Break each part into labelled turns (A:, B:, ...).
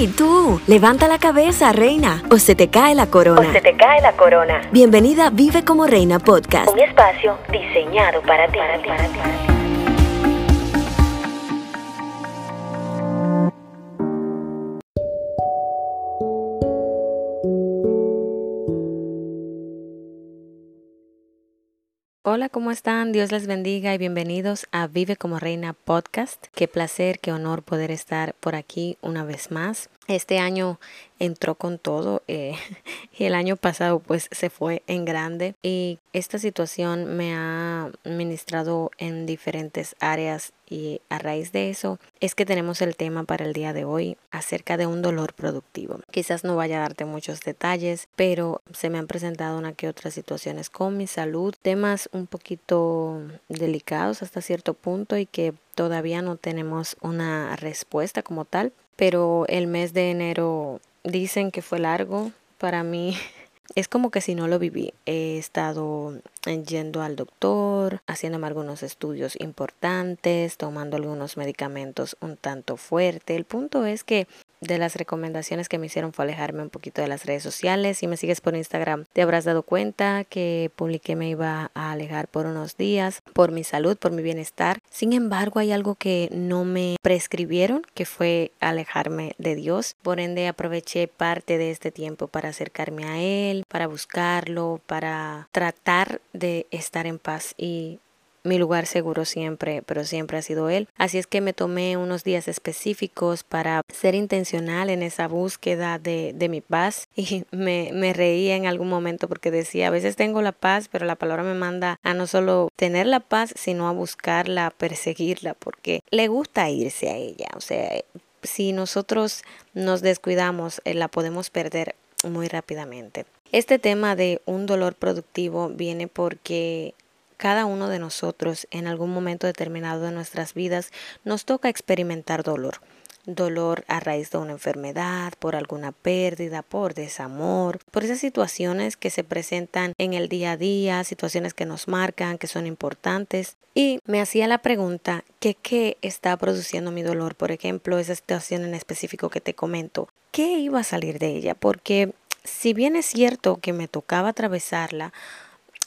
A: Hey, tú, levanta la cabeza, reina, o se te cae la corona.
B: O se te cae la corona.
A: Bienvenida a Vive como Reina Podcast.
B: Un espacio diseñado para ti. Para ti, para ti.
C: Hola, ¿cómo están? Dios les bendiga y bienvenidos a Vive como Reina Podcast. Qué placer, qué honor poder estar por aquí una vez más. Este año entró con todo eh, y el año pasado pues se fue en grande y esta situación me ha ministrado en diferentes áreas y a raíz de eso es que tenemos el tema para el día de hoy acerca de un dolor productivo. Quizás no vaya a darte muchos detalles, pero se me han presentado una que otras situaciones con mi salud, temas un poquito delicados hasta cierto punto y que todavía no tenemos una respuesta como tal, pero el mes de enero dicen que fue largo. Para mí es como que si no lo viví. He estado yendo al doctor, haciéndome algunos estudios importantes, tomando algunos medicamentos un tanto fuerte. El punto es que de las recomendaciones que me hicieron fue alejarme un poquito de las redes sociales. Si me sigues por Instagram, te habrás dado cuenta que publiqué me iba a alejar por unos días por mi salud, por mi bienestar. Sin embargo, hay algo que no me prescribieron, que fue alejarme de Dios. Por ende, aproveché parte de este tiempo para acercarme a Él, para buscarlo, para tratar de estar en paz y mi lugar seguro siempre, pero siempre ha sido Él. Así es que me tomé unos días específicos para ser intencional en esa búsqueda de, de mi paz y me, me reía en algún momento porque decía, a veces tengo la paz, pero la palabra me manda a no solo tener la paz, sino a buscarla, a perseguirla, porque le gusta irse a ella. O sea, si nosotros nos descuidamos, eh, la podemos perder muy rápidamente. Este tema de un dolor productivo viene porque cada uno de nosotros en algún momento determinado de nuestras vidas nos toca experimentar dolor. Dolor a raíz de una enfermedad, por alguna pérdida, por desamor, por esas situaciones que se presentan en el día a día, situaciones que nos marcan, que son importantes. Y me hacía la pregunta, ¿qué, qué está produciendo mi dolor? Por ejemplo, esa situación en específico que te comento, ¿qué iba a salir de ella? Porque si bien es cierto que me tocaba atravesarla,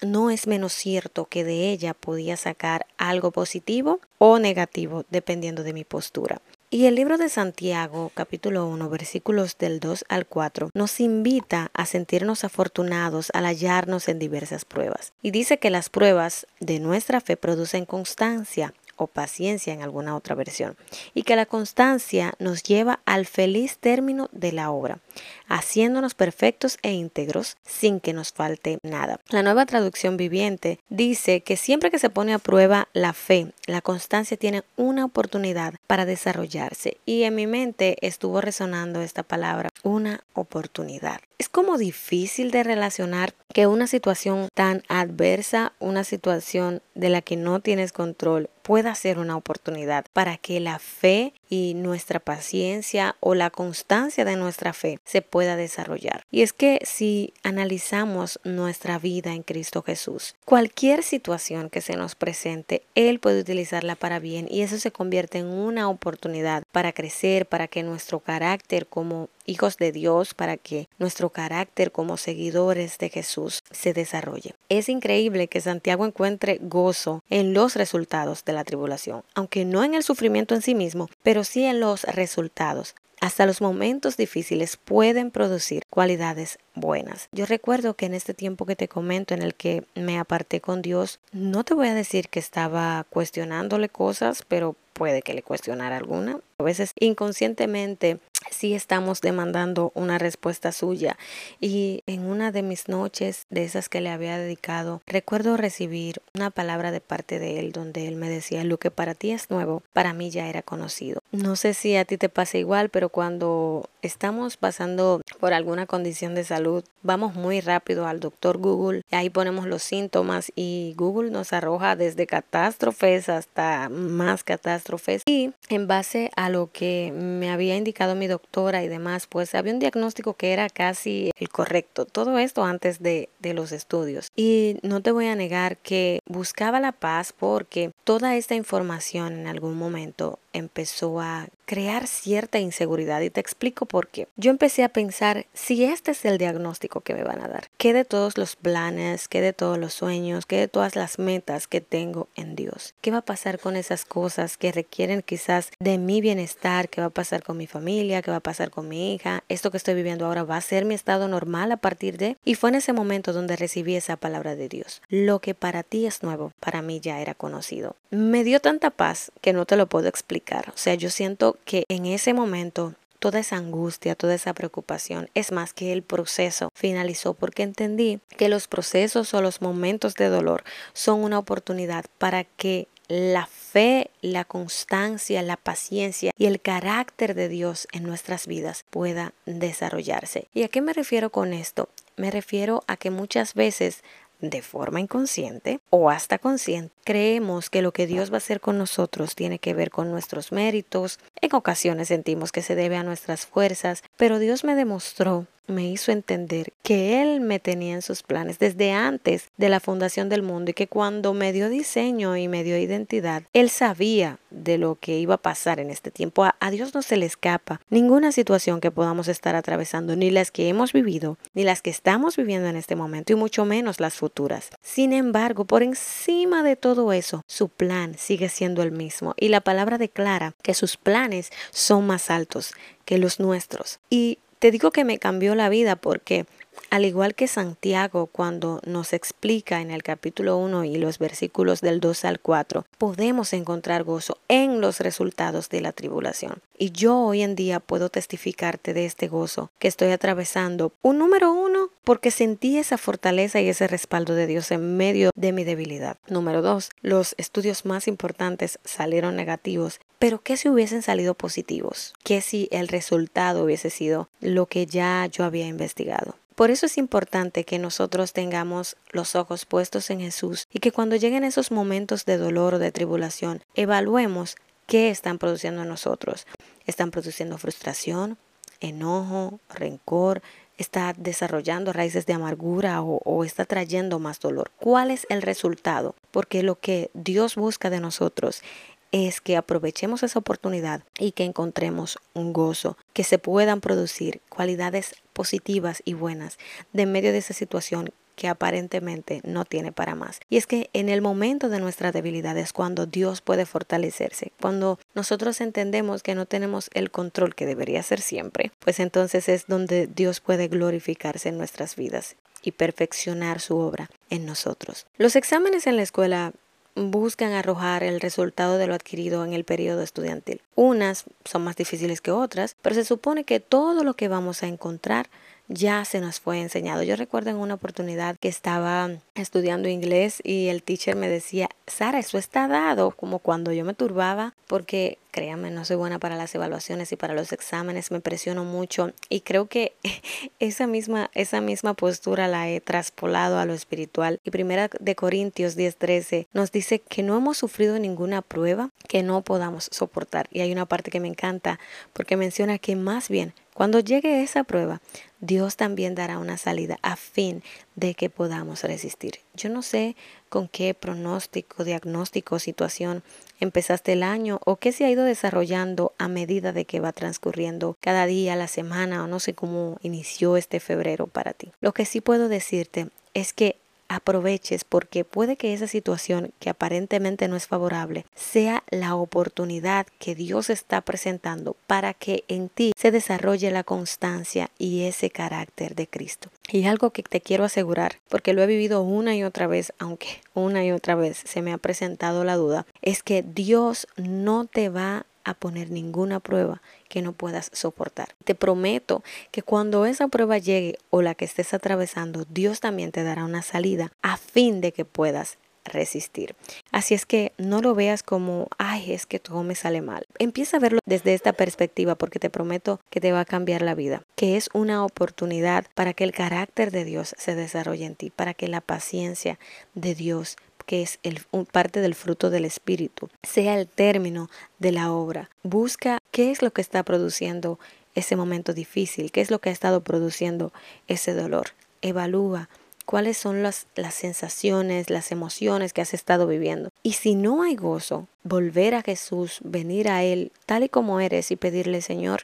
C: no es menos cierto que de ella podía sacar algo positivo o negativo dependiendo de mi postura. Y el libro de Santiago, capítulo 1, versículos del 2 al 4, nos invita a sentirnos afortunados al hallarnos en diversas pruebas. Y dice que las pruebas de nuestra fe producen constancia o paciencia en alguna otra versión, y que la constancia nos lleva al feliz término de la obra, haciéndonos perfectos e íntegros sin que nos falte nada. La nueva traducción viviente dice que siempre que se pone a prueba la fe, la constancia tiene una oportunidad para desarrollarse y en mi mente estuvo resonando esta palabra, una oportunidad. Es como difícil de relacionar que una situación tan adversa, una situación de la que no tienes control, pueda ser una oportunidad para que la fe y nuestra paciencia o la constancia de nuestra fe se pueda desarrollar. Y es que si analizamos nuestra vida en Cristo Jesús, cualquier situación que se nos presente, Él puede utilizarla para bien y eso se convierte en una oportunidad para crecer, para que nuestro carácter como hijos de Dios, para que nuestro carácter como seguidores de Jesús se desarrolle. Es increíble que Santiago encuentre gozo en los resultados de la tribulación, aunque no en el sufrimiento en sí mismo, pero sí en los resultados. Hasta los momentos difíciles pueden producir cualidades buenas. Yo recuerdo que en este tiempo que te comento en el que me aparté con Dios, no te voy a decir que estaba cuestionándole cosas, pero puede que le cuestionara alguna. A veces inconscientemente sí estamos demandando una respuesta suya. Y en una de mis noches, de esas que le había dedicado, recuerdo recibir una palabra de parte de él donde él me decía, lo que para ti es nuevo, para mí ya era conocido. No sé si a ti te pasa igual, pero cuando estamos pasando por alguna condición de salud, vamos muy rápido al doctor Google, ahí ponemos los síntomas y Google nos arroja desde catástrofes hasta más catástrofes. Y en base a lo que me había indicado mi doctora y demás, pues había un diagnóstico que era casi el correcto. Todo esto antes de, de los estudios. Y no te voy a negar que buscaba la paz porque toda esta información en algún momento empezó a crear cierta inseguridad y te explico por qué. Yo empecé a pensar si este es el diagnóstico que me van a dar, qué de todos los planes, qué de todos los sueños, qué de todas las metas que tengo en Dios, qué va a pasar con esas cosas que requieren quizás de mi bienestar, qué va a pasar con mi familia, qué va a pasar con mi hija, esto que estoy viviendo ahora va a ser mi estado normal a partir de... Y fue en ese momento donde recibí esa palabra de Dios. Lo que para ti es nuevo, para mí ya era conocido. Me dio tanta paz que no te lo puedo explicar. O sea, yo siento que en ese momento toda esa angustia, toda esa preocupación. Es más que el proceso finalizó porque entendí que los procesos o los momentos de dolor son una oportunidad para que la fe, la constancia, la paciencia y el carácter de Dios en nuestras vidas pueda desarrollarse. ¿Y a qué me refiero con esto? Me refiero a que muchas veces de forma inconsciente o hasta consciente, creemos que lo que Dios va a hacer con nosotros tiene que ver con nuestros méritos. En ocasiones sentimos que se debe a nuestras fuerzas, pero Dios me demostró me hizo entender que Él me tenía en sus planes desde antes de la fundación del mundo y que cuando me dio diseño y me dio identidad, Él sabía de lo que iba a pasar en este tiempo. A, Dios no se le escapa ninguna situación que podamos estar atravesando, ni las que hemos vivido, ni las que estamos viviendo en este momento, y mucho menos las futuras. Sin embargo, por encima de todo eso, su plan sigue siendo el mismo y la palabra declara que sus planes son más altos que los nuestros. Y te digo que me cambió la vida porque al igual que Santiago cuando nos explica en el capítulo 1 y los versículos del 2 al 4, podemos encontrar gozo en los resultados de la tribulación. Y yo hoy en día puedo testificarte de este gozo que estoy atravesando. Un número uno, porque sentí esa fortaleza y ese respaldo de Dios en medio de mi debilidad. Número dos, los estudios más importantes salieron negativos pero ¿qué si hubiesen salido positivos? ¿Qué si el resultado hubiese sido lo que ya yo había investigado? Por eso es importante que nosotros tengamos los ojos puestos en Jesús y que cuando lleguen esos momentos de dolor o de tribulación, evaluemos qué están produciendo en nosotros. ¿Están produciendo frustración, enojo, rencor? ¿Está desarrollando raíces de amargura o, o está trayendo más dolor? ¿Cuál es el resultado? Porque lo que Dios busca de nosotros es que aprovechemos esa oportunidad y que encontremos un gozo, que se puedan producir cualidades positivas y buenas de medio de esa situación que aparentemente no tiene para más. Y es que en el momento de nuestra debilidad es cuando Dios puede fortalecerse. Cuando nosotros entendemos que no tenemos el control que debería ser siempre, pues entonces es donde Dios puede glorificarse en nuestras vidas y perfeccionar su obra en nosotros. Los exámenes en la escuela buscan arrojar el resultado de lo adquirido en el periodo estudiantil. Unas son más difíciles que otras, pero se supone que todo lo que vamos a encontrar ya se nos fue enseñado. Yo recuerdo en una oportunidad que estaba estudiando inglés y el teacher me decía, Sara, eso está dado, como cuando yo me turbaba, porque créanme, no soy buena para las evaluaciones y para los exámenes, me presiono mucho y creo que esa misma, esa misma postura la he traspolado a lo espiritual. Y primera de Corintios 10:13 nos dice que no hemos sufrido ninguna prueba que no podamos soportar. Y hay una parte que me encanta porque menciona que más bien cuando llegue esa prueba, Dios también dará una salida a fin de que podamos resistir. Yo no sé con qué pronóstico, diagnóstico, situación empezaste el año o qué se ha ido desarrollando a medida de que va transcurriendo cada día, la semana o no sé cómo inició este febrero para ti. Lo que sí puedo decirte es que aproveches porque puede que esa situación que aparentemente no es favorable sea la oportunidad que Dios está presentando para que en ti se desarrolle la constancia y ese carácter de Cristo. Y algo que te quiero asegurar, porque lo he vivido una y otra vez, aunque una y otra vez se me ha presentado la duda, es que Dios no te va a poner ninguna prueba que no puedas soportar. Te prometo que cuando esa prueba llegue o la que estés atravesando, Dios también te dará una salida a fin de que puedas resistir. Así es que no lo veas como, ay, es que todo me sale mal. Empieza a verlo desde esta perspectiva porque te prometo que te va a cambiar la vida, que es una oportunidad para que el carácter de Dios se desarrolle en ti, para que la paciencia de Dios que es el, parte del fruto del Espíritu, sea el término de la obra. Busca qué es lo que está produciendo ese momento difícil, qué es lo que ha estado produciendo ese dolor. Evalúa cuáles son las, las sensaciones, las emociones que has estado viviendo. Y si no hay gozo, volver a Jesús, venir a Él tal y como eres y pedirle, Señor,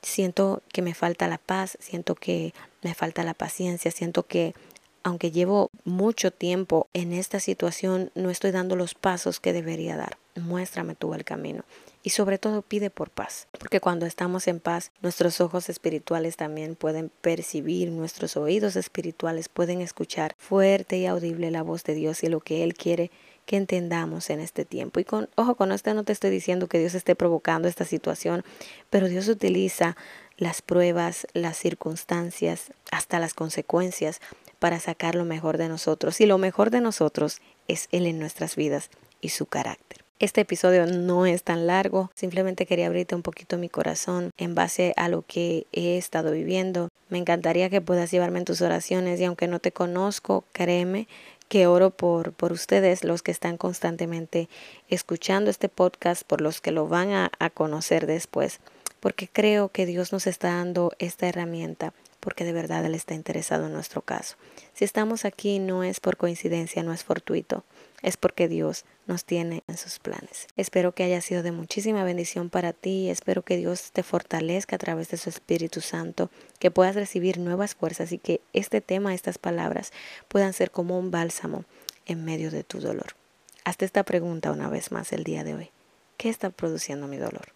C: siento que me falta la paz, siento que me falta la paciencia, siento que aunque llevo mucho tiempo en esta situación, no estoy dando los pasos que debería dar. Muéstrame tú el camino. Y sobre todo pide por paz, porque cuando estamos en paz, nuestros ojos espirituales también pueden percibir, nuestros oídos espirituales pueden escuchar fuerte y audible la voz de Dios y lo que Él quiere que entendamos en este tiempo. Y con, ojo, con esto no te estoy diciendo que Dios esté provocando esta situación, pero Dios utiliza las pruebas, las circunstancias, hasta las consecuencias para sacar lo mejor de nosotros. Y lo mejor de nosotros es Él en nuestras vidas y su carácter. Este episodio no es tan largo, simplemente quería abrirte un poquito mi corazón en base a lo que he estado viviendo. Me encantaría que puedas llevarme en tus oraciones y aunque no te conozco, créeme que oro por, por ustedes, los que están constantemente escuchando este podcast, por los que lo van a, a conocer después, porque creo que Dios nos está dando esta herramienta porque de verdad Él está interesado en nuestro caso. Si estamos aquí no es por coincidencia, no es fortuito, es porque Dios nos tiene en sus planes. Espero que haya sido de muchísima bendición para ti, espero que Dios te fortalezca a través de su Espíritu Santo, que puedas recibir nuevas fuerzas y que este tema, estas palabras puedan ser como un bálsamo en medio de tu dolor. Hazte esta pregunta una vez más el día de hoy. ¿Qué está produciendo mi dolor?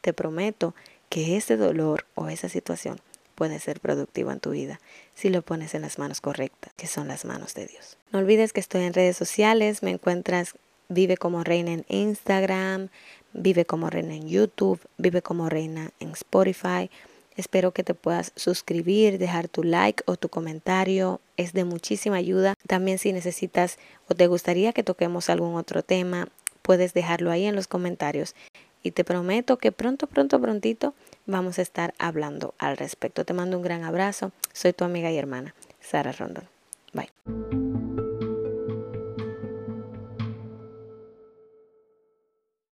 C: Te prometo que ese dolor o esa situación puede ser productivo en tu vida si lo pones en las manos correctas, que son las manos de Dios. No olvides que estoy en redes sociales, me encuentras Vive como Reina en Instagram, Vive como Reina en YouTube, Vive como Reina en Spotify. Espero que te puedas suscribir, dejar tu like o tu comentario. Es de muchísima ayuda. También si necesitas o te gustaría que toquemos algún otro tema, puedes dejarlo ahí en los comentarios. Y te prometo que pronto, pronto, prontito vamos a estar hablando al respecto. Te mando un gran abrazo. Soy tu amiga y hermana, Sara Rondon. Bye.